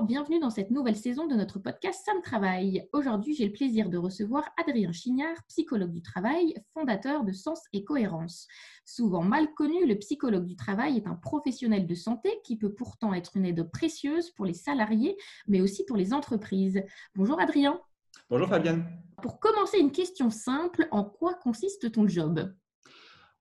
Bonjour, bienvenue dans cette nouvelle saison de notre podcast Ça me travaille. Aujourd'hui, j'ai le plaisir de recevoir Adrien Chignard, psychologue du travail, fondateur de Sens et Cohérence. Souvent mal connu, le psychologue du travail est un professionnel de santé qui peut pourtant être une aide précieuse pour les salariés, mais aussi pour les entreprises. Bonjour Adrien. Bonjour Fabienne. Pour commencer, une question simple, en quoi consiste ton job?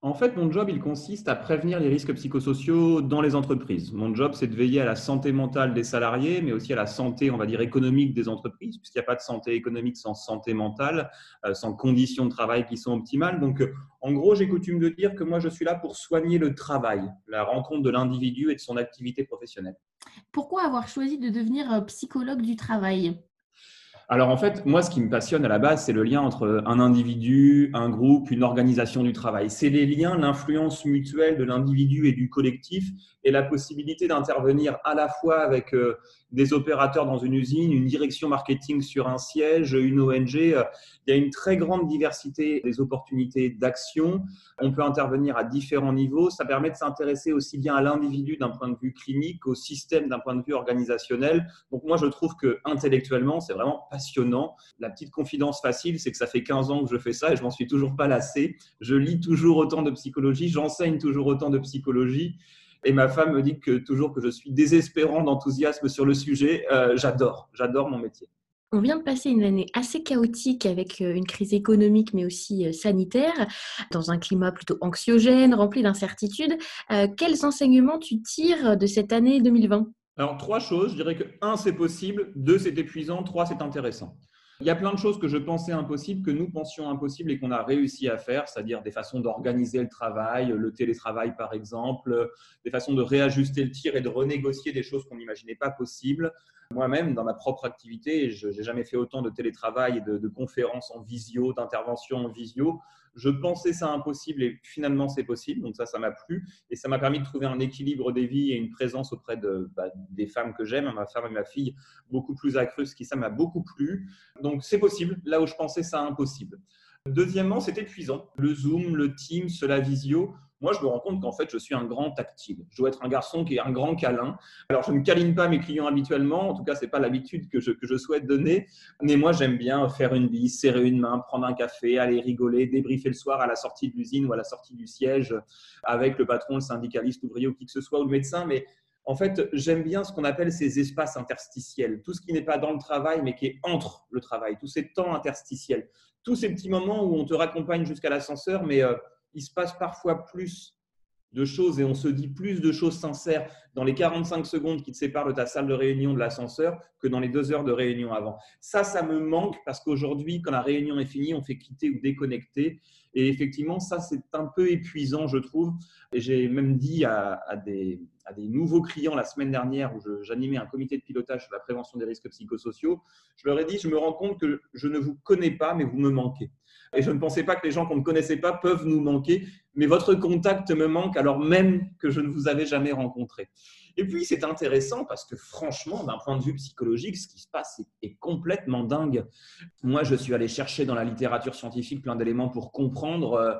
En fait, mon job, il consiste à prévenir les risques psychosociaux dans les entreprises. Mon job, c'est de veiller à la santé mentale des salariés, mais aussi à la santé, on va dire, économique des entreprises, puisqu'il n'y a pas de santé économique sans santé mentale, euh, sans conditions de travail qui sont optimales. Donc, euh, en gros, j'ai coutume de dire que moi, je suis là pour soigner le travail, la rencontre de l'individu et de son activité professionnelle. Pourquoi avoir choisi de devenir euh, psychologue du travail? Alors en fait, moi, ce qui me passionne à la base, c'est le lien entre un individu, un groupe, une organisation du travail. C'est les liens, l'influence mutuelle de l'individu et du collectif et la possibilité d'intervenir à la fois avec euh, des opérateurs dans une usine, une direction marketing sur un siège, une ONG. Il y a une très grande diversité des opportunités d'action. On peut intervenir à différents niveaux. Ça permet de s'intéresser aussi bien à l'individu d'un point de vue clinique, au système d'un point de vue organisationnel. Donc moi, je trouve que intellectuellement, c'est vraiment. La petite confidence facile, c'est que ça fait 15 ans que je fais ça et je m'en suis toujours pas lassé. Je lis toujours autant de psychologie, j'enseigne toujours autant de psychologie. Et ma femme me dit que toujours que je suis désespérant d'enthousiasme sur le sujet. Euh, j'adore, j'adore mon métier. On vient de passer une année assez chaotique avec euh, une crise économique mais aussi euh, sanitaire, dans un climat plutôt anxiogène, rempli d'incertitudes. quels enseignements tu tires de cette année 2020 Alors, trois choses. Je dirais que un, c'est possible. Deux, c'est épuisant. Trois, c'est intéressant. Il y a plein de choses que je pensais impossibles, que nous pensions impossibles et qu'on a réussi à faire, c'est-à-dire des façons d'organiser le travail, le télétravail par exemple, des façons de réajuster le tir et de renégocier des choses qu'on n'imaginait pas possibles. Moi-même, dans ma propre activité, je n'ai jamais fait autant de télétravail et de, conférences en visio, d'interventions en visio. Je pensais ça impossible et finalement c'est possible. Donc ça, ça m'a plu et ça m'a permis de trouver un équilibre des vies et une présence auprès de, bah, des femmes que j'aime, ma femme et ma fille, beaucoup plus accrue, ce qui ça m'a beaucoup plu. Donc c'est possible là où je pensais ça impossible. Deuxièmement, c'est épuisant. Le Zoom, le Teams, la visio, moi, je me rends compte qu'en fait, je suis un grand tactile. Je dois être un garçon qui est un grand câlin. Alors, je ne câline pas mes clients habituellement. En tout cas, ce n'est pas l'habitude que je, que je souhaite donner. Mais moi, j'aime bien faire une bise, serrer une main, prendre un café, aller rigoler, débriefer le soir à la sortie de l'usine ou à la sortie du siège avec le patron, le syndicaliste, l'ouvrier ou qui que ce soit, ou le médecin. Mais en fait, j'aime bien ce qu'on appelle ces espaces interstitiels. Tout ce qui n'est pas dans le travail, mais qui est entre le travail. Tous ces temps interstitiels. Tous ces petits moments où on te raccompagne jusqu'à l'ascenseur, mais... Euh, il se passe parfois plus de choses et on se dit plus de choses sincères dans les 45 secondes qui te séparent de ta salle de réunion de l'ascenseur que dans les deux heures de réunion avant. Ça, ça me manque parce qu'aujourd'hui, quand la réunion est finie, on fait quitter ou déconnecter. Et effectivement, ça, c'est un peu épuisant, je trouve. Et j'ai même dit à, des, à, des, nouveaux clients la semaine dernière où j'animais un comité de pilotage sur la prévention des risques psychosociaux. Je leur ai dit, je me rends compte que je ne vous connais pas, mais vous me manquez. Et je ne pensais pas que les gens qu'on ne connaissait pas peuvent nous manquer, mais votre contact me manque alors même que je ne vous avais jamais rencontré. Et puis, c'est intéressant parce que franchement, d'un point de vue psychologique, ce qui se passe est, complètement dingue. Moi, je suis allé chercher dans la littérature scientifique plein d'éléments pour comprendre euh,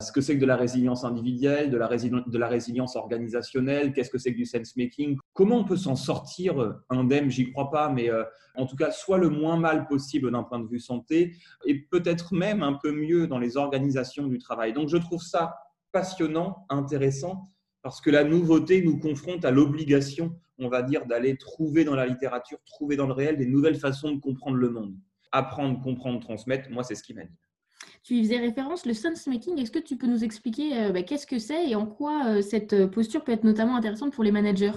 ce que c'est que de la résilience individuelle, de la, résilience organisationnelle, qu'est-ce que c'est que du sense-making, comment on peut s'en sortir euh, indemne, j'y crois pas, mais euh, en tout cas, soit le moins mal possible d'un point de vue santé, et peut-être même un peu mieux dans les organisations du travail. Donc, je trouve ça passionnant, intéressant, parce que la nouveauté nous confronte à l'obligation, on va dire, d'aller trouver dans la littérature, trouver dans le réel des nouvelles façons de comprendre le monde. Apprendre, comprendre, transmettre, moi, c'est ce qui m'anime. Tu y faisais référence, le sense making. Est-ce que tu peux nous expliquer euh, bah, qu'est-ce que c'est et en quoi euh, cette euh, posture peut être notamment intéressante pour les managers?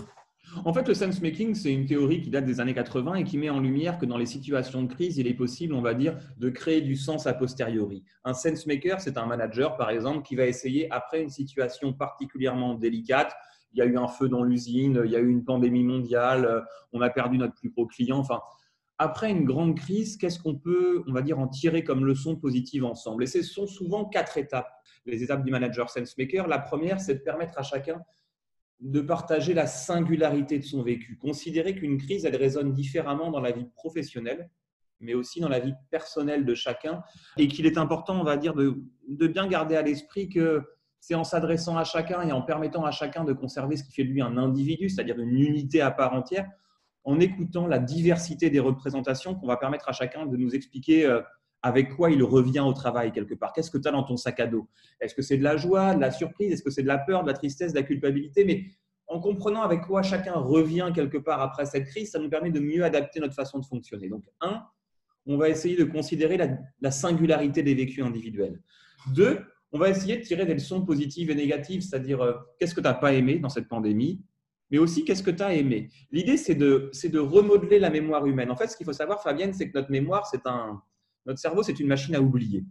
En fait, le sense making, c'est une théorie qui date des années 80 et qui met en lumière que dans les situations de crise, il est possible, on va dire, de créer du sens a posteriori. Un sense maker, c'est un manager, par exemple, qui va essayer, après une situation particulièrement délicate, il y a eu un feu dans l'usine, il y a eu une pandémie mondiale, on a perdu notre plus gros client, enfin, après une grande crise, qu'est-ce qu'on peut, on va dire, en tirer comme leçon positive ensemble? Et ce sont souvent quatre étapes, les étapes du manager SenseMaker. La première, c'est de permettre à chacun de partager la singularité de son vécu. Considérer qu'une crise, elle résonne différemment dans la vie professionnelle, mais aussi dans la vie personnelle de chacun, et qu'il est important, on va dire, de, de bien garder à l'esprit que c'est en s'adressant à chacun et en permettant à chacun de conserver ce qui fait de lui un individu, c'est-à-dire une unité à part entière, en écoutant la diversité des représentations qu'on va permettre à chacun de nous expliquer euh, avec quoi il revient au travail quelque part. Qu'est-ce que tu as dans ton sac à dos? Est-ce que c'est de la joie, de la surprise? Est-ce que c'est de la peur, de la tristesse, de la culpabilité? Mais en comprenant avec quoi chacun revient quelque part après cette crise, ça nous permet de mieux adapter notre façon de fonctionner. Donc, un, on va essayer de considérer la, la singularité des vécus individuels. Deux, on va essayer de tirer des leçons positives et négatives, c'est-à-dire euh, qu'est-ce que tu n'as pas aimé dans cette pandémie? Mais aussi qu'est-ce que tu as aimé? L'idée, c'est de, de remodeler la mémoire humaine. En fait, ce qu'il faut savoir, Fabienne, c'est que notre mémoire, c'est un, notre cerveau, c'est une machine à oublier.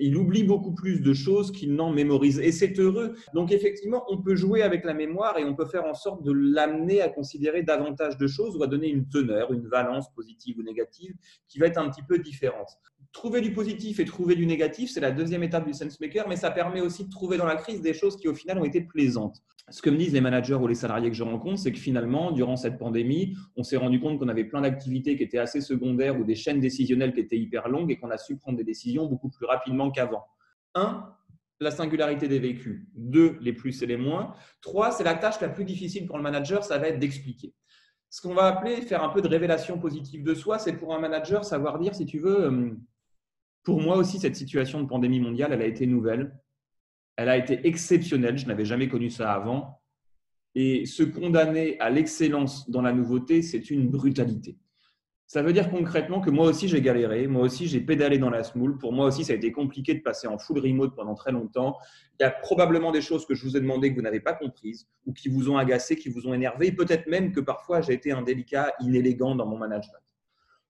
Il oublie beaucoup plus de choses qu'il n'en mémorise. Et c'est heureux. Donc, effectivement, on peut jouer avec la mémoire et on peut faire en sorte de l'amener à considérer davantage de choses ou à donner une teneur, une valence positive ou négative qui va être un petit peu différente. Trouver du positif et trouver du négatif, c'est la deuxième étape du sense maker, mais ça permet aussi de trouver dans la crise des choses qui, au final, ont été plaisantes ce que me disent les managers ou les salariés que je rencontre, c'est que finalement, durant cette pandémie, on s'est rendu compte qu'on avait plein d'activités qui étaient assez secondaires ou des chaînes décisionnelles qui étaient hyper longues et qu'on a su prendre des décisions beaucoup plus rapidement qu'avant. Un, la singularité des vécus. Deux, les plus et les moins. Trois, c'est la tâche la plus difficile pour le manager, ça va être d'expliquer. Ce qu'on va appeler faire un peu de révélation positive de soi, c'est pour un manager savoir dire, si tu veux, euh, pour moi aussi, cette situation de pandémie mondiale, elle a été nouvelle. Elle a été exceptionnelle, je n'avais jamais connu ça avant. Et se condamner à l'excellence dans la nouveauté, c'est une brutalité. Ça veut dire concrètement que moi aussi j'ai galéré, moi aussi j'ai pédalé dans la smoule. Pour moi aussi, ça a été compliqué de passer en full remote pendant très longtemps. Il y a probablement des choses que je vous ai demandé que vous n'avez pas comprises ou qui vous ont agacé, qui vous ont énervé. Peut-être même que parfois j'ai été indélicat, inélégant dans mon management.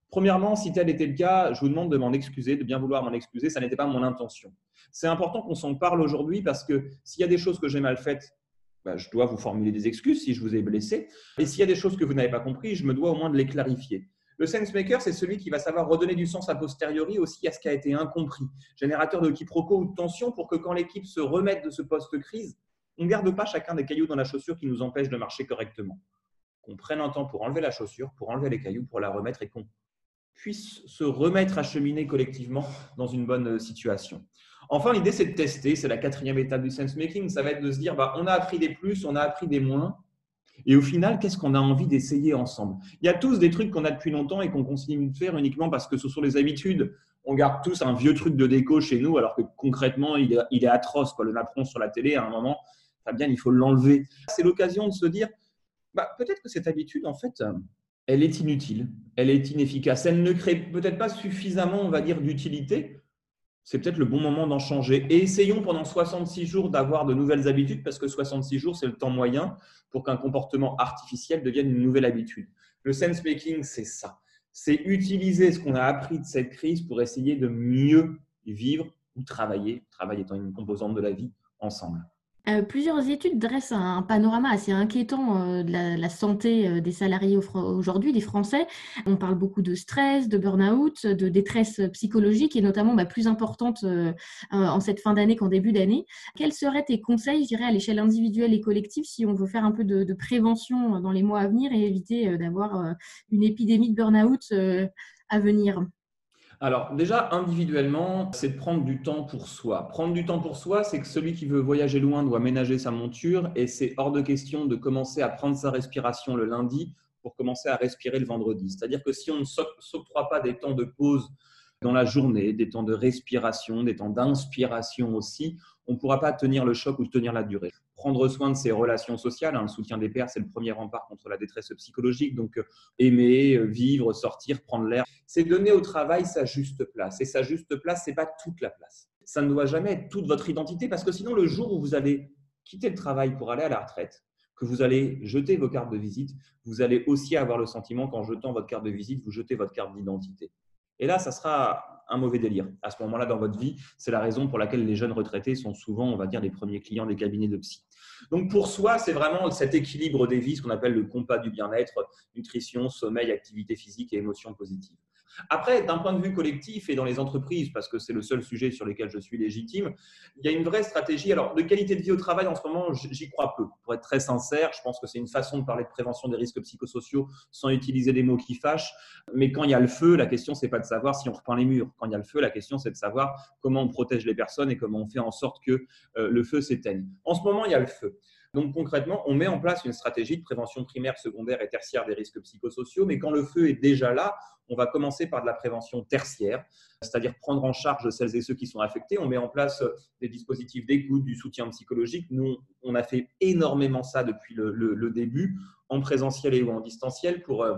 Premièrement, si tel était le cas, je vous demande de m'en excuser, de bien vouloir m'en excuser. Ça n'était pas mon intention. C'est important qu'on s'en parle aujourd'hui parce que s'il y a des choses que j'ai mal faites, bah, je dois vous formuler des excuses si je vous ai blessé. Et s'il y a des choses que vous n'avez pas compris, je me dois au moins de les clarifier. Le sense maker, c'est celui qui va savoir redonner du sens a posteriori aussi à ce qui a été incompris, générateur de quiproquos ou de tensions pour que quand l'équipe se remette de ce post-crise, on ne garde pas chacun des cailloux dans la chaussure qui nous empêchent de marcher correctement. Qu'on prenne un temps pour enlever la chaussure, pour enlever les cailloux, pour la remettre et qu'on puisse se remettre à cheminer collectivement dans une bonne euh, situation. Enfin, l'idée, c'est de tester. C'est la quatrième étape du sense making. Ça va être de se dire, bah, on a appris des plus, on a appris des moins. Et au final, qu'est-ce qu'on a envie d'essayer ensemble? Il y a tous des trucs qu'on a depuis longtemps et qu'on continue de faire uniquement parce que ce sont les habitudes. On garde tous un vieux truc de déco chez nous, alors que concrètement, il est, atroce. Quoi. Le napperon sur la télé, à un moment, bien, il faut l'enlever. C'est l'occasion de se dire, bah, peut-être que cette habitude, en fait, elle est inutile, elle est inefficace, elle ne crée peut-être pas suffisamment, on va dire, d'utilité. C'est peut-être le bon moment d'en changer. Et essayons pendant 66 jours d'avoir de nouvelles habitudes, parce que 66 jours, c'est le temps moyen pour qu'un comportement artificiel devienne une nouvelle habitude. Le sense making, c'est ça. C'est utiliser ce qu'on a appris de cette crise pour essayer de mieux vivre ou travailler, travail étant une composante de la vie, ensemble. Euh, plusieurs études dressent un, panorama assez inquiétant euh, de la, santé euh, des salariés aujourd'hui, des Français. On parle beaucoup de stress, de burn-out, de détresse psychologique et notamment bah, plus importante en cette fin d'année qu'en début d'année. Quels seraient tes conseils, je dirais, à l'échelle individuelle et collective si on veut faire un peu de, de prévention dans les mois à venir et éviter d'avoir une épidémie de burn-out à venir? Alors déjà, individuellement, c'est de prendre du temps pour soi. Prendre du temps pour soi, c'est que celui qui veut voyager loin doit ménager sa monture et c'est hors de question de commencer à prendre sa respiration le lundi pour commencer à respirer le vendredi. C'est-à-dire que si on ne s'octroie pas des temps de pause dans la journée, des temps de respiration, des temps d'inspiration aussi, on ne pourra pas tenir le choc ou tenir la durée. Prendre soin de ses relations sociales, hein, le soutien des pairs, c'est le premier rempart contre la détresse psychologique. Donc, euh, aimer, euh, vivre, sortir, prendre l'air, c'est donner au travail sa juste place. Et sa juste place, ce n'est pas toute la place. Ça ne doit jamais être toute votre identité parce que sinon, le jour où vous allez quitter le travail pour aller à la retraite, que vous allez jeter vos cartes de visite, vous allez aussi avoir le sentiment qu'en jetant votre carte de visite, vous jetez votre carte d'identité. Et là, ça sera un mauvais délire à ce moment-là dans votre vie. C'est la raison pour laquelle les jeunes retraités sont souvent, on va dire, les premiers clients des cabinets de psy. Donc pour soi, c'est vraiment cet équilibre des vies, ce qu'on appelle le compas du bien-être, nutrition, sommeil, activité physique et émotions positives. Après, d'un point de vue collectif et dans les entreprises, parce que c'est le seul sujet sur lequel je suis légitime, il y a une vraie stratégie. Alors, de qualité de vie au travail, en ce moment, j'y crois peu. Pour être très sincère, je pense que c'est une façon de parler de prévention des risques psychosociaux sans utiliser des mots qui fâchent. Mais quand il y a le feu, la question, c'est pas de savoir si on repeint les murs. Quand il y a le feu, la question, c'est de savoir comment on protège les personnes et comment on fait en sorte que euh, le feu s'éteigne. En ce moment, il y a le feu. Donc concrètement, on met en place une stratégie de prévention primaire, secondaire et tertiaire des risques psychosociaux, mais quand le feu est déjà là, on va commencer par de la prévention tertiaire, c'est-à-dire prendre en charge celles et ceux qui sont affectés. On met en place des dispositifs d'écoute, du soutien psychologique. Nous, on a fait énormément ça depuis le, début, en présentiel et ou en distanciel, pour euh,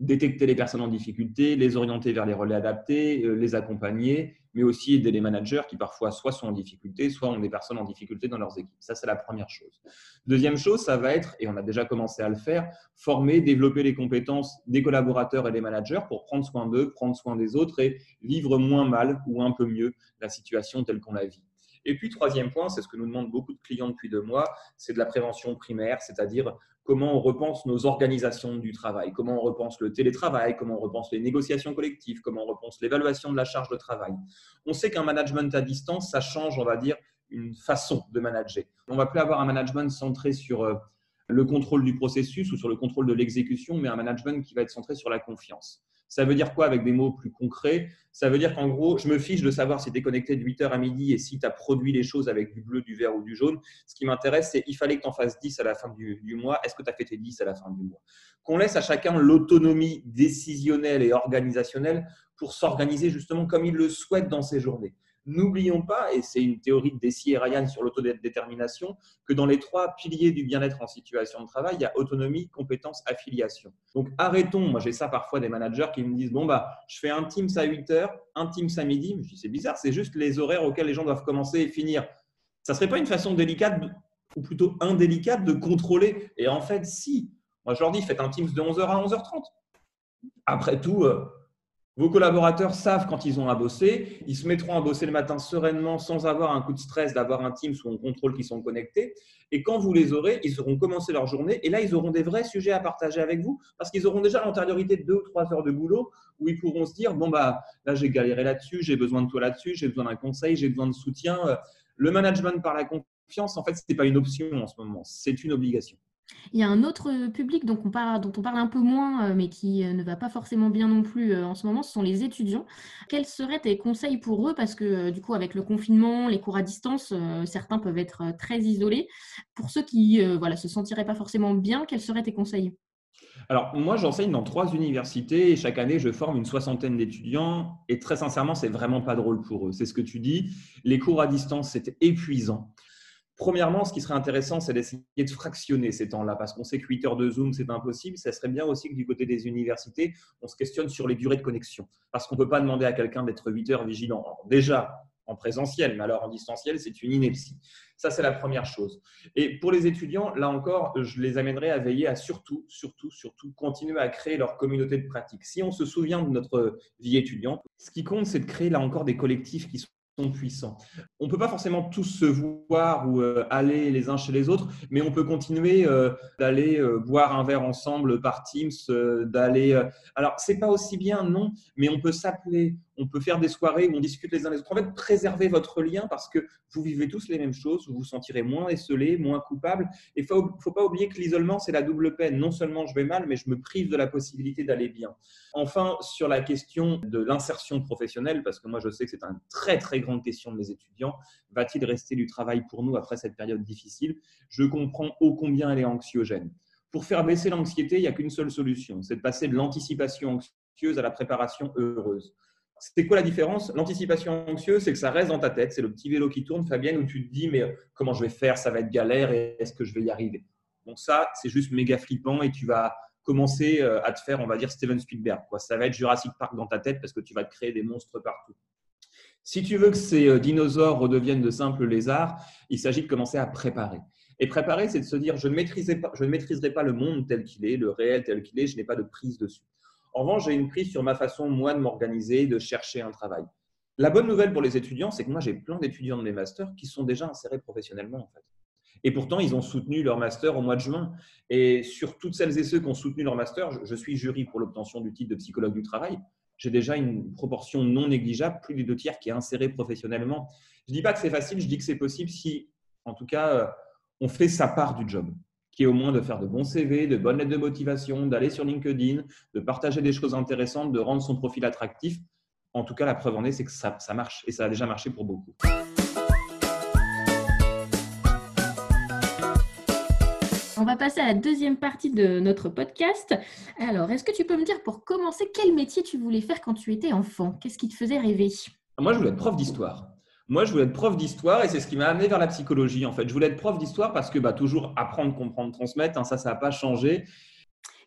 détecter les personnes en difficulté, les orienter vers les relais adaptés, euh, les accompagner, mais aussi aider les managers qui parfois soit sont en difficulté, soit ont des personnes en difficulté dans leurs équipes. Ça, c'est la première chose. Deuxième chose, ça va être, et on a déjà commencé à le faire, former, développer les compétences des collaborateurs et des managers pour prendre soin d'eux, prendre soin des autres et vivre moins mal ou un peu mieux la situation telle qu'on la vit. Et puis, troisième point, c'est ce que nous demandent beaucoup de clients depuis deux mois, c'est de la prévention primaire, c'est-à-dire comment on repense nos organisations du travail, comment on repense le télétravail, comment on repense les négociations collectives, comment on repense l'évaluation de la charge de travail. On sait qu'un management à distance, ça change, on va dire, une façon de manager. On va plus avoir un management centré sur euh, le contrôle du processus ou sur le contrôle de l'exécution, mais un management qui va être centré sur la confiance. Ça veut dire quoi avec des mots plus concrets? Ça veut dire qu'en gros, je me fiche de savoir si tu es connecté de 8h à midi et si tu as produit les choses avec du bleu, du vert ou du jaune. Ce qui m'intéresse, c'est il fallait que tu en fasses 10 à la fin du, mois. Est-ce que tu as fait tes 10 à la fin du mois? Qu'on laisse à chacun l'autonomie décisionnelle et organisationnelle pour s'organiser justement comme il le souhaite dans ses journées. N'oublions pas, et c'est une théorie de Desi et Ryan sur l'autodétermination, que dans les trois piliers du bien-être en situation de travail, il y a autonomie, compétence, affiliation. Donc arrêtons, moi j'ai ça parfois des managers qui me disent, bon, bah, je fais un Teams à 8 heures, un Teams à midi, je dis c'est bizarre, c'est juste les horaires auxquels les gens doivent commencer et finir. Ça ne serait pas une façon délicate, ou plutôt indélicate, de contrôler Et en fait, si. Moi je leur dis, faites un Teams de 11h à 11h30. Après tout, euh, vos collaborateurs savent quand ils ont à bosser, ils se mettront à bosser le matin sereinement sans avoir un coup de stress d'avoir un team ou un contrôle qui sont connectés. Et quand vous les aurez, ils auront commencé leur journée et là, ils auront des vrais sujets à partager avec vous parce qu'ils auront déjà l'antériorité de deux ou trois heures de boulot où ils pourront se dire, bon, bah, là, j'ai galéré là-dessus, j'ai besoin de toi là-dessus, j'ai besoin d'un conseil, j'ai besoin de soutien. Le management par la confiance, en fait, ce n'est pas une option en ce moment, c'est une obligation. Il y a un autre euh, public dont on parle, un peu moins, euh, mais qui euh, ne va pas forcément bien non plus en ce moment, ce sont les étudiants. Quels seraient tes conseils pour eux? Parce que du coup, avec le confinement, les cours à distance, certains peuvent être très isolés. Pour ceux qui voilà, se sentiraient pas forcément bien, quels seraient tes conseils? Alors, moi, j'enseigne dans trois universités et chaque année, je forme une soixantaine d'étudiants. Et très sincèrement, c'est vraiment pas drôle pour eux. C'est ce que tu dis. Les cours à distance, c'est épuisant. Premièrement, ce qui serait intéressant, c'est d'essayer de fractionner ces temps-là, parce qu'on sait que 8 heures de Zoom, c'est impossible. Ça serait bien aussi que du côté des universités, on se questionne sur les durées de connexion, parce qu'on ne peut pas demander à quelqu'un d'être 8 heures vigilant. déjà, en présentiel, mais alors en distanciel, c'est une ineptie. Ça, c'est la première chose. Et pour les étudiants, là encore, je les amènerai à veiller à surtout, surtout, surtout continuer à créer leur communauté de pratique. Si on se souvient de notre vie étudiante, ce qui compte, c'est de créer là encore des collectifs qui sont On ne peut pas forcément tous se voir ou euh, aller les uns chez les autres, mais on peut continuer euh, d'aller euh, boire un verre ensemble par Teams, d'aller. Alors, c'est pas aussi bien, non, mais on peut s'appeler, on peut faire des soirées où on discute les uns les autres. En fait, préservez votre lien parce que vous vivez tous les mêmes choses, vous vous sentirez moins esselé, moins coupable. Et il ne faut pas oublier que l'isolement, c'est la double peine. Non seulement je vais mal, mais je me prive de la possibilité d'aller bien. Enfin, sur la question de l'insertion professionnelle, parce que moi je sais que c'est une très très grande question de mes étudiants, va-t-il rester du travail pour nous après cette période difficile? Je comprends ô combien elle est anxiogène. Pour faire baisser l'anxiété, il n'y a qu'une seule solution, c'est de passer de l'anticipation anxieuse à la préparation heureuse. C'est quoi la différence? L'anticipation anxieuse, c'est que ça reste dans ta tête. C'est le petit vélo qui tourne, Fabienne, où tu te dis, mais comment je vais faire? Ça va être galère et est-ce que je vais y arriver? Donc ça, c'est juste méga flippant et tu vas commencer euh, à te faire, on va dire, Steven Spielberg. Quoi. Ça va être Jurassic Park dans ta tête parce que tu vas te créer des monstres partout. Si tu veux que ces euh, dinosaures redeviennent de simples lézards, il s'agit de commencer à préparer. Et préparer, c'est de se dire, je ne, maîtriserai pas, je ne maîtriserai pas le monde tel qu'il est, le réel tel qu'il est, je n'ai pas de prise dessus. En revanche, j'ai une prise sur ma façon, moi, de m'organiser, de chercher un travail. La bonne nouvelle pour les étudiants, c'est que moi, j'ai plein d'étudiants de mes masters qui sont déjà insérés professionnellement, en fait. Et pourtant, ils ont soutenu leur master au mois de juin. Et sur toutes celles et ceux qui ont soutenu leur master, je suis jury pour l'obtention du titre de psychologue du travail. J'ai déjà une proportion non négligeable, plus des deux tiers, qui est insérée professionnellement. Je ne dis pas que c'est facile, je dis que c'est possible si, en tout cas, euh, on fait sa part du job, qui est au moins de faire de bons CV, de bonnes lettres de motivation, d'aller sur LinkedIn, de partager des choses intéressantes, de rendre son profil attractif. En tout cas, la preuve en est, c'est que ça, ça marche et ça a déjà marché pour beaucoup. On va passer à la deuxième partie de notre podcast. Alors, est-ce que tu peux me dire pour commencer quel métier tu voulais faire quand tu étais enfant? Qu'est-ce qui te faisait rêver? Moi, je voulais être prof d'histoire. Moi, je voulais être prof d'histoire et c'est ce qui m'a amené vers la psychologie. En fait, je voulais être prof d'histoire parce que bah, toujours apprendre, comprendre, transmettre, hein, ça, ça n'a pas changé.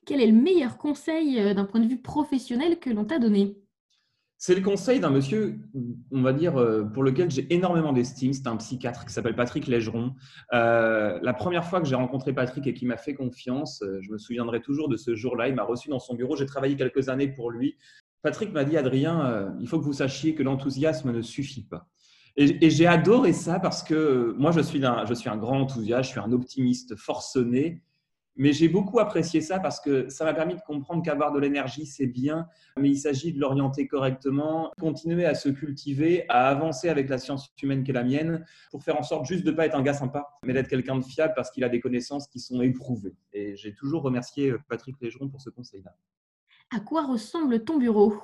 Quel est le meilleur conseil euh, d'un point de vue professionnel que l'on t'a donné? C'est le conseil d'un monsieur, on va dire, euh, pour lequel j'ai énormément d'estime. C'est un psychiatre qui s'appelle Patrick Légeron. Euh, la première fois que j'ai rencontré Patrick et qui m'a fait confiance, je me souviendrai toujours de ce jour-là. Il m'a reçu dans son bureau. J'ai travaillé quelques années pour lui. Patrick m'a dit, Adrien, il faut que vous sachiez que l'enthousiasme ne suffit pas. Et, j'ai adoré ça parce que moi, je suis, un, je suis un grand enthousiaste, je suis un optimiste forcené. Mais j'ai beaucoup apprécié ça parce que ça m'a permis de comprendre qu'avoir de l'énergie, c'est bien, mais il s'agit de l'orienter correctement, continuer à se cultiver, à avancer avec la science humaine qui est la mienne, pour faire en sorte juste de ne pas être un gars sympa, mais d'être quelqu'un de fiable parce qu'il a des connaissances qui sont éprouvées. Et j'ai toujours remercié euh, Patrick Légeron pour ce conseil-là. À quoi ressemble ton bureau?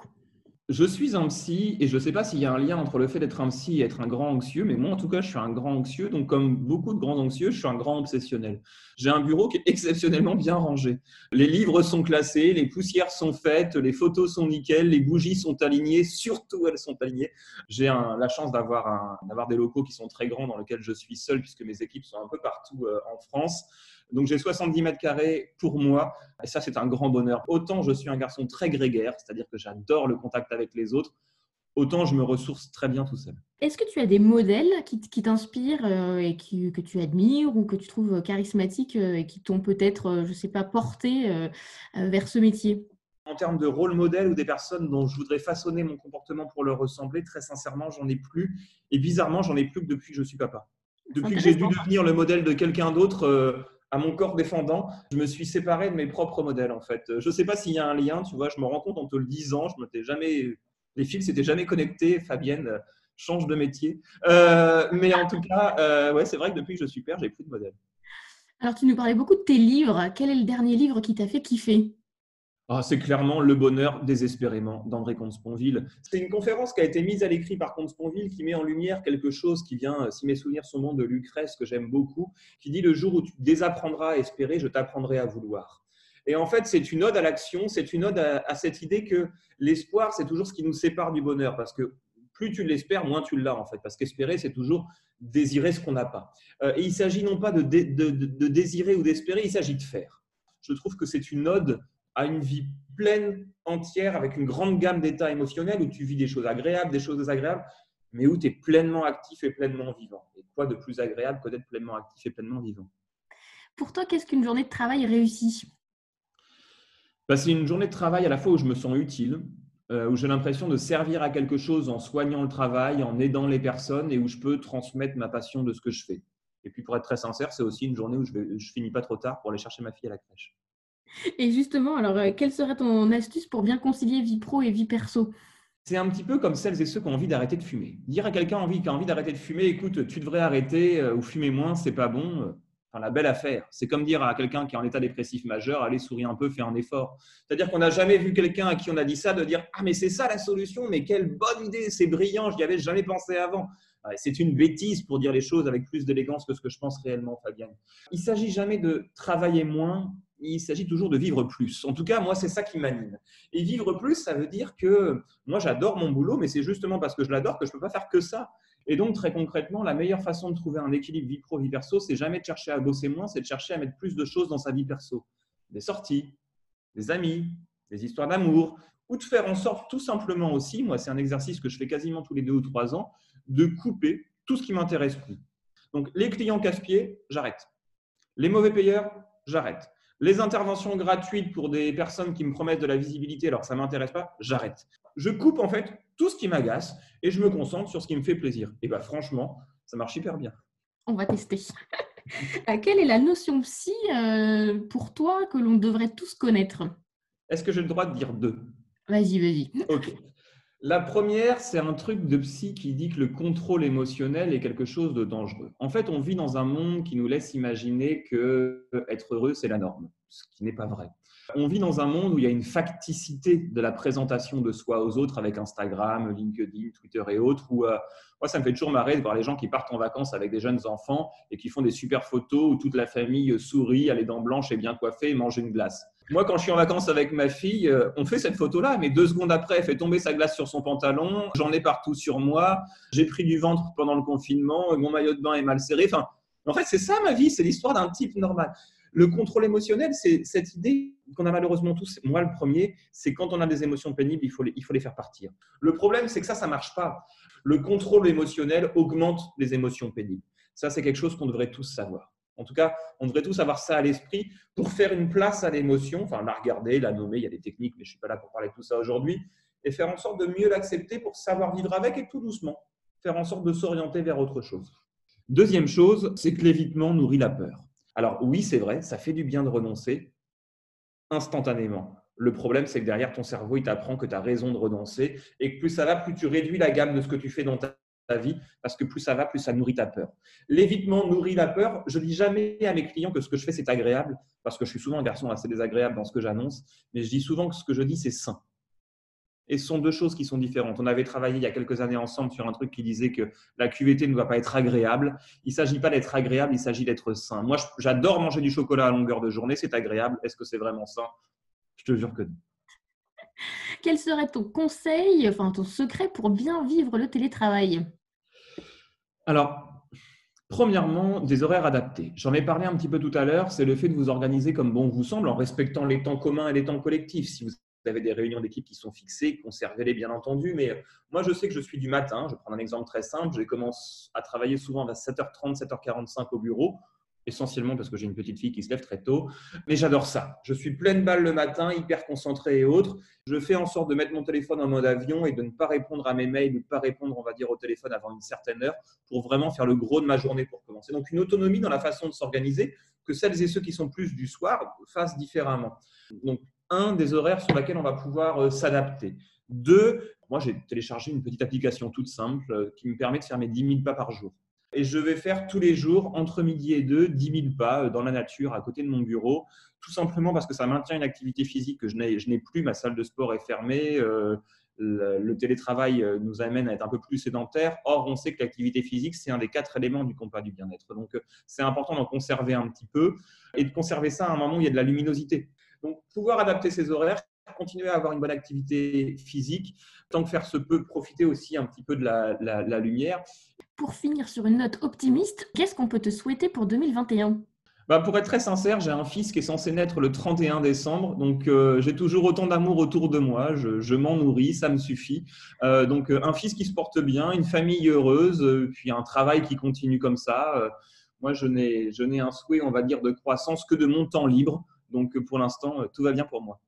Je suis un psy et je ne sais pas s'il y a un lien entre le fait d'être un psy et être un grand anxieux, mais moi en tout cas, je suis un grand anxieux. Donc, comme beaucoup de grands anxieux, je suis un grand obsessionnel. J'ai un bureau qui est exceptionnellement bien rangé. Les livres sont classés, les poussières sont faites, les photos sont nickel, les bougies sont alignées, surtout elles sont alignées. J'ai la chance d'avoir des locaux qui sont très grands dans lesquels je suis seul puisque mes équipes sont un peu partout euh, en France. Donc j'ai 70 mètres carrés pour moi, et ça c'est un grand bonheur. Autant je suis un garçon très grégaire, c'est-à-dire que j'adore le contact avec les autres, autant je me ressource très bien tout seul. Est-ce que tu as des modèles qui, t'inspirent euh, et que tu admires ou que tu trouves charismatiques euh, et qui t'ont peut-être, euh, je ne sais pas, porté vers ce métier? En termes de rôle modèle ou des personnes dont je voudrais façonner mon comportement pour leur ressembler, très sincèrement, j'en ai plus. Et bizarrement, j'en ai plus que depuis que je suis papa. Depuis que j'ai dû devenir le modèle de quelqu'un d'autre, à mon corps défendant, je me suis séparé de mes propres modèles en fait. Je ne sais pas s'il y a un lien, tu vois, je me rends compte en te le disant, je m'étais jamais, les fils s'étaient jamais connectés. Fabienne change de métier, euh, mais en tout cas, euh, ouais, c'est vrai que depuis que je suis père, j'ai plus de modèles. Alors tu nous parlais beaucoup de tes livres. Quel est le dernier livre qui t'a fait kiffer? Ah, c'est clairement le bonheur désespérément d'André Comte-Sponville. C'est une conférence qui a été mise à l'écrit par Comte-Sponville qui met en lumière quelque chose qui vient, si mes souvenirs sont bons, de Lucrèce, que j'aime beaucoup, qui dit Le jour où tu désapprendras à espérer, je t'apprendrai à vouloir. Et en fait, c'est une ode à l'action, c'est une ode à, cette idée que l'espoir, c'est toujours ce qui nous sépare du bonheur, parce que plus tu l'espères, moins tu l'as en fait, parce qu'espérer, c'est toujours désirer ce qu'on n'a pas. Euh, et il s'agit non pas de désirer ou d'espérer, il s'agit de faire. Je trouve que c'est une ode à une vie pleine, entière, avec une grande gamme d'états émotionnels où tu vis des choses agréables, des choses désagréables, mais où tu es pleinement actif et pleinement vivant. Et quoi de plus agréable que d'être pleinement actif et pleinement vivant? Pour toi, qu'est-ce qu'une journée de travail réussie? Bah, C'est une journée de travail à la fois où je me sens utile, euh, où j'ai l'impression de servir à quelque chose en soignant le travail, en aidant les personnes et où je peux transmettre ma passion de ce que je fais. Et puis pour être très sincère, c'est aussi une journée où je ne je finis pas trop tard pour aller chercher ma fille à la crèche. Et justement, alors, euh, quelle serait ton astuce pour bien concilier vie pro et vie perso? C'est un petit peu comme celles et ceux qui ont envie d'arrêter de fumer. Dire à quelqu'un qui a envie d'arrêter de fumer, écoute, tu devrais arrêter euh, ou fumer moins, c'est pas bon. Euh, enfin, la belle affaire. C'est comme dire à quelqu'un qui est en état dépressif majeur, allez, souris un peu, fais un effort. C'est-à-dire qu'on n'a jamais vu quelqu'un à qui on a dit ça de dire Ah, mais c'est ça la solution, mais quelle bonne idée, c'est brillant, je n'y avais jamais pensé avant. C'est une bêtise pour dire les choses avec plus d'élégance que ce que je pense réellement, Fabienne. Il ne s'agit jamais de travailler moins il s'agit toujours de vivre plus. En tout cas, moi, c'est ça qui m'anime. Et vivre plus, ça veut dire que moi, j'adore mon boulot, mais c'est justement parce que je l'adore que je ne peux pas faire que ça. Et donc, très concrètement, la meilleure façon de trouver un équilibre vie pro, vie perso, c'est jamais de chercher à bosser moins, c'est de chercher à mettre plus de choses dans sa vie perso. Des sorties, des amis, des histoires d'amour, ou de faire en sorte tout simplement aussi, moi, c'est un exercice que je fais quasiment tous les deux ou trois ans, de couper tout ce qui m'intéresse plus. Donc, les clients casse-pieds, j'arrête. Les mauvais payeurs, j'arrête Les interventions gratuites pour des personnes qui me promettent de la visibilité alors que ça ne m'intéresse pas, j'arrête. Je coupe en fait tout ce qui m'agace et je me concentre sur ce qui me fait plaisir. Et bien franchement, ça marche hyper bien. On va tester. Euh, quelle est la notion psy euh, pour toi que l'on devrait tous connaître? Est-ce que j'ai le droit de dire deux? Vas-y, vas-y. Ok. La première, c'est un truc de psy qui dit que le contrôle émotionnel est quelque chose de dangereux. En fait, on vit dans un monde qui nous laisse imaginer que être heureux, c'est la norme, ce qui n'est pas vrai. On vit dans un monde où il y a une facticité de la présentation de soi aux autres avec Instagram, LinkedIn, Twitter et autres, où euh, moi, ça me fait toujours marrer de voir les gens qui partent en vacances avec des jeunes enfants et qui font des super photos où toute la famille sourit, a les dents blanches et bien coiffée et mange une glace. Moi, quand je suis en vacances avec ma fille, euh, on fait cette photo-là, mais deux secondes après, elle fait tomber sa glace sur son pantalon, j'en ai partout sur moi, j'ai pris du ventre pendant le confinement, mon maillot de bain est mal serré. Enfin, en fait, c'est ça ma vie, c'est l'histoire d'un type normal. Le contrôle émotionnel, c'est cette idée qu'on a malheureusement tous, moi le premier, c'est quand on a des émotions pénibles, il faut les, il faut les faire partir. Le problème, c'est que ça, ça ne marche pas. Le contrôle émotionnel augmente les émotions pénibles. Ça, c'est quelque chose qu'on devrait tous savoir. En tout cas, on devrait tous avoir ça à l'esprit pour faire une place à l'émotion, enfin la regarder, la nommer, il y a des techniques, mais je ne suis pas là pour parler de tout ça aujourd'hui, et faire en sorte de mieux l'accepter pour savoir vivre avec et tout doucement, faire en sorte de s'orienter vers autre chose. Deuxième chose, c'est que l'évitement nourrit la peur. Alors oui, c'est vrai, ça fait du bien de renoncer instantanément. Le problème, c'est que derrière, ton cerveau, il t'apprend que tu as raison de renoncer et que plus ça va, plus tu réduis la gamme de ce que tu fais dans ta vie parce que plus ça va, plus ça nourrit ta peur. L'évitement nourrit la peur. Je dis jamais à mes clients que ce que je fais, c'est agréable parce que je suis souvent un garçon assez désagréable dans ce que j'annonce, mais je dis souvent que ce que je dis, c'est sain. Et ce sont deux choses qui sont différentes. On avait travaillé il y a quelques années ensemble sur un truc qui disait que la QVT ne doit pas être agréable. Il ne s'agit pas d'être agréable, il s'agit d'être sain. Moi, j'adore manger du chocolat à longueur de journée, c'est agréable. Est-ce que c'est vraiment sain? Je te jure que non. Quel serait ton conseil, enfin ton secret pour bien vivre le télétravail? Alors, premièrement, des horaires adaptés. J'en ai parlé un petit peu tout à l'heure, c'est le fait de vous organiser comme bon vous semble en respectant les temps communs et les temps collectifs. Si vous avez des réunions d'équipe qui sont fixées, conservez-les bien entendu. Mais euh, moi, je sais que je suis du matin. Je prends un exemple très simple. Je commence à travailler souvent à 7h30, 7h45 au bureau, essentiellement parce que j'ai une petite fille qui se lève très tôt. Mais j'adore ça. Je suis pleine balle le matin, hyper concentré et autres. Je fais en sorte de mettre mon téléphone en mode avion et de ne pas répondre à mes mails, de ne pas répondre, on va dire, au téléphone avant une certaine heure pour vraiment faire le gros de ma journée pour commencer. Donc, une autonomie dans la façon de s'organiser que celles et ceux qui sont plus du soir fassent différemment. Donc, un, des horaires sur lesquels on va pouvoir euh, s'adapter. Deux, moi j'ai téléchargé une petite application toute simple euh, qui me permet de faire mes 10 000 pas par jour. Et je vais faire tous les jours, entre midi et deux, 10 000 pas euh, dans la nature, à côté de mon bureau, tout simplement parce que ça maintient une activité physique que je n'ai plus, ma salle de sport est fermée, le, télétravail nous amène à être un peu plus sédentaire. Or, on sait que l'activité physique, c'est un des quatre éléments du compas du bien-être. Donc, c'est important d'en conserver un petit peu et de conserver ça à un moment où il y a de la luminosité. Donc, pouvoir adapter ses horaires, continuer à avoir une bonne activité physique, tant que faire se peut, profiter aussi un petit peu de la, lumière. Pour finir sur une note optimiste, qu'est-ce qu'on peut te souhaiter pour 2021 bah pour être très sincère, j'ai un fils qui est censé naître le 31 décembre, donc euh, j'ai toujours autant d'amour autour de moi, je, m'en nourris, ça me suffit. Euh, donc euh, un fils qui se porte bien, une famille heureuse, puis un travail qui continue comme ça. moi, je n'ai un souhait, on va dire, de croissance que de mon temps libre. Donc pour l'instant, tout va bien pour moi.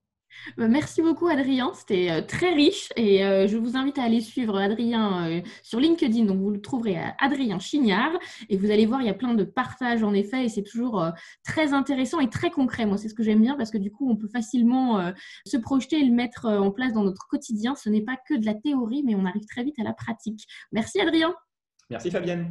Bah, merci beaucoup Adrien, c'était euh, très riche et euh, je vous invite à aller suivre Adrien sur LinkedIn, donc vous le trouverez à Adrien Chignard et vous allez voir, il y a plein de partages en effet et c'est toujours très intéressant et très concret. Moi, c'est ce que j'aime bien parce que du coup, on peut facilement se projeter et le mettre en place dans notre quotidien. Ce n'est pas que de la théorie, mais on arrive très vite à la pratique. Merci Adrien. Merci Fabienne.